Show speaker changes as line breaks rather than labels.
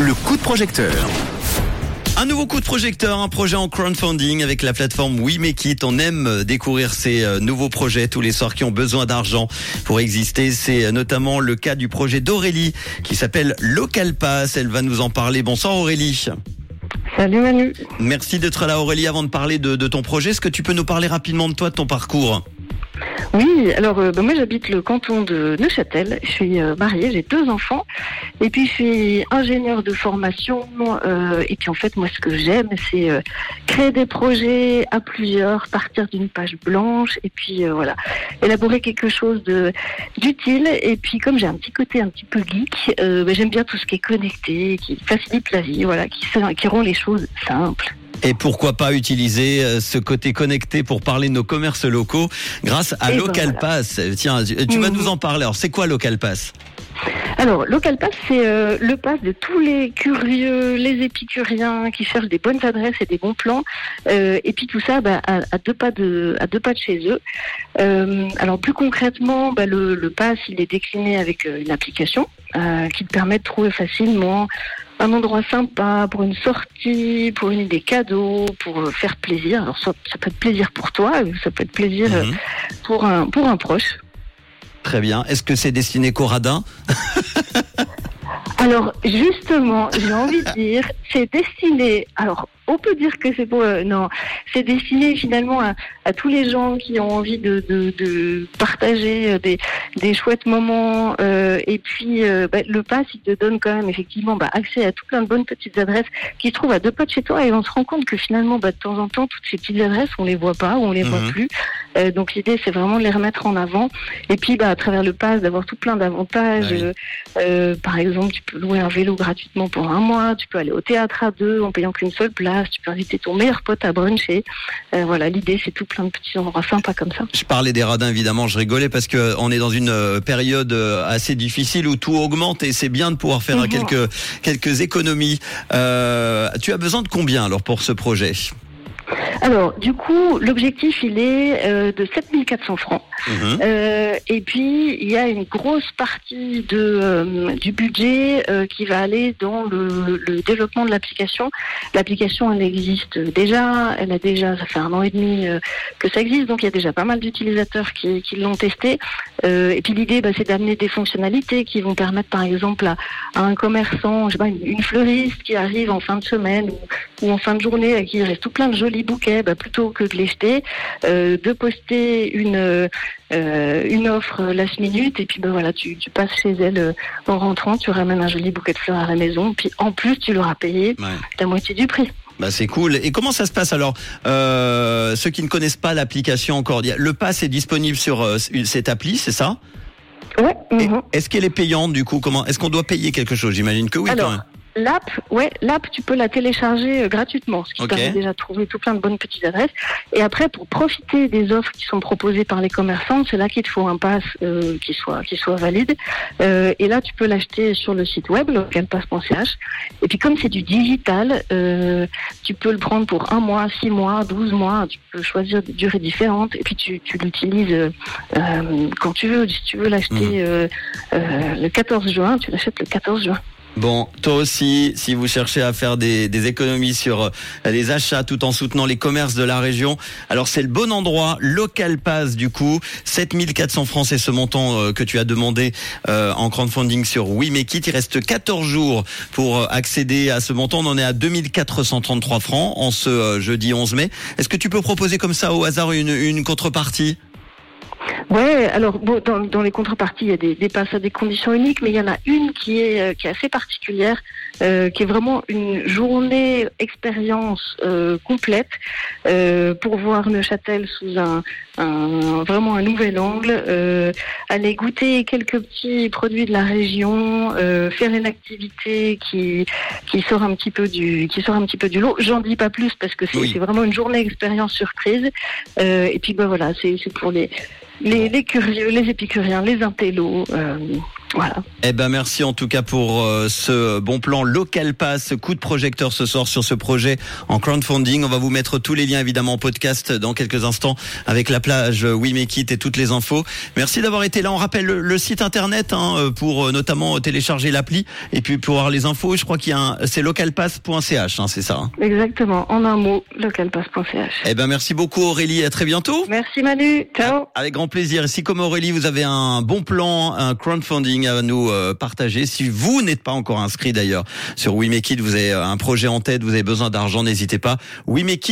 Le coup de projecteur.
Un nouveau coup de projecteur, un projet en crowdfunding avec la plateforme We Make It. On aime découvrir ces euh, nouveaux projets tous les soirs qui ont besoin d'argent pour exister. C'est euh, notamment le cas du projet d'Aurélie qui s'appelle Local Pass. Elle va nous en parler. Bonsoir Aurélie.
Salut Manu.
Merci d'être là Aurélie. Avant de parler de, de ton projet, est-ce que tu peux nous parler rapidement de toi, de ton parcours?
Oui, alors euh, bah, moi j'habite le canton de Neuchâtel. Je suis euh, mariée, j'ai deux enfants. Et puis je suis ingénieure de formation. euh, et puis en fait, moi ce que j'aime, c'est créer des projets à plusieurs, partir d'une page blanche et puis voilà, élaborer quelque chose d'utile. Et puis comme j'ai un petit côté un petit peu geek, bah, j'aime bien tout ce qui est connecté, qui facilite la vie, voilà, qui rend les choses simples.
Et pourquoi pas utiliser euh, ce côté connecté pour parler de nos commerces locaux grâce à
ben
Local
voilà.
Pass. Tiens, tu tu vas
Mhm.
nous en parler. Alors, c'est quoi Local Pass?
Alors, Local Pass, c'est euh, le pass de tous les curieux, les épicuriens qui cherchent des bonnes adresses et des bons plans. Euh, et puis tout ça bah, à, à deux pas de, à deux pas de chez eux. Euh, alors plus concrètement, bah, le, le pass, il est décliné avec une application qui te permet de trouver facilement un endroit sympa pour une sortie, pour une idée cadeau, pour euh, faire plaisir. Alors ça peut être plaisir pour toi, ça peut être plaisir euh,
Mhm.
pour un pour un proche.
Très bien. Est-ce que c'est destiné radins
Alors justement, j'ai envie de dire, c'est destiné. Alors on peut dire que c'est pour euh, non, c'est destiné finalement à, à tous les gens qui ont envie de, de, de partager euh, des, des chouettes moments. euh, et puis euh, bah, le pass, il te donne quand même effectivement bah, accès à tout plein de bonnes petites adresses qui se trouvent à deux pas de chez toi. Et on se rend compte que finalement, bah, de temps en temps, toutes ces petites adresses, on les voit pas ou on les voit
Mhm.
plus. Donc l'idée, c'est vraiment de les remettre en avant. Et puis bah, à travers le pass, d'avoir tout plein d'avantages.
Ah oui.
par exemple, tu peux louer un vélo gratuitement pour un mois, tu peux aller au théâtre à deux en payant qu'une seule place, tu peux inviter ton meilleur pote à bruncher. Euh, voilà, l'idée c'est tout plein de petits endroits sympas comme ça.
Je parlais des radins, évidemment, je rigolais parce que euh, on est dans une euh, période euh, assez difficile où tout augmente et c'est bien de pouvoir faire
Mhm.
quelques quelques économies. Euh, tu as besoin de combien alors pour ce projet?
Alors, du coup, l'objectif il est euh, de 7400 francs.
Mhm.
Euh, et puis, il y a une grosse partie de, euh, du budget euh, qui va aller dans le, développement de l'application. L'application, elle existe déjà. Elle a déjà, ça fait un an et demi que ça existe, donc il y a déjà pas mal d'utilisateurs qui, l'ont testé. Et puis l'idée, bah, c'est d'amener des fonctionnalités qui vont permettre, par exemple, à, un commerçant, je sais pas, une, fleuriste qui arrive en fin de semaine ou, en fin de journée, à qui il reste tout plein de jolis bouquets, bah, plutôt que de les jeter, de poster une euh, une offre last minute et puis ben voilà tu, tu passes chez elle euh, en rentrant tu ramènes un joli bouquet de fleurs à la maison puis en plus tu l'auras payé
Ouais.
la moitié du prix
Bah c'est cool. Et comment ça se passe alors euh, Ceux qui ne connaissent pas l'application encore, le pass est disponible sur cette appli, c'est ça?
Ouais mhm.
Est-ce qu'elle est payante du coup? Comment Est-ce qu'on doit payer quelque chose? J'imagine que oui.
Alors,
quand même.
L'app, ouais, l'app, tu peux la télécharger euh, gratuitement, ce qui
Ok.
permet déjà de trouver tout plein de bonnes petites adresses. Et après, pour profiter des offres qui sont proposées par les commerçants, c'est là qu'il te faut un pass euh, qui soit qui soit valide. Euh, et là, tu peux l'acheter sur le site web localpass.ch. Et puis, comme c'est du digital, euh, tu peux le prendre pour un mois, six mois, douze mois. Tu peux choisir des durées différentes. Et puis, tu, tu l'utilises euh, euh, quand tu veux. Si tu veux l'acheter
Mhm.
euh, euh, le 14 juin, tu l'achètes le 14 juin.
Bon, toi aussi, si vous cherchez à faire des, des économies sur euh, les achats tout en soutenant les commerces de la région, alors c'est le bon endroit. Local Pass, du coup, 7400 francs, c'est ce montant euh, que tu as demandé euh, en crowdfunding sur We. Il reste 14 jours pour accéder à ce montant. On en est à 2433 francs en ce jeudi 11 mai. Est-ce que tu peux proposer comme ça au hasard une contrepartie?
Ouais, alors bon, dans, dans les contreparties, il y a des, des passes à des conditions uniques, mais il y en a une qui est, euh, qui est assez particulière, euh, qui est vraiment une journée expérience euh, complète euh, pour voir Neuchâtel sous un, un vraiment un nouvel angle, euh, aller goûter quelques petits produits de la région, euh, faire une activité qui qui sort un petit peu du qui sort un petit peu du lot. J'en dis pas plus parce que c'est
Oui.
vraiment une journée expérience surprise. Euh, et puis ben voilà, c'est c'est pour les les, curieux, les épicuriens, les intellos. Euh, Voilà.
Eh ben merci en tout cas pour euh, ce bon plan local pass, coup de projecteur ce soir sur ce projet en crowdfunding. On va vous mettre tous les liens évidemment en podcast dans quelques instants avec la plage We Make It et toutes les infos. Merci d'avoir été là. On rappelle le, le site internet hein, pour euh, notamment télécharger l'appli et puis pour avoir les infos. Je crois qu'il y a un, c'est localpass.ch, hein, c'est ça. Hein?
Exactement. En un mot, localpass.ch.
Eh ben merci beaucoup Aurélie. À très bientôt.
Merci Manu. Ciao.
Avec grand plaisir. Et si comme Aurélie, vous avez un bon plan, un crowdfunding à nous euh, partager, si vous n'êtes pas encore inscrit d'ailleurs sur We Make It, vous avez un projet en tête, vous avez besoin d'argent, n'hésitez pas. We Make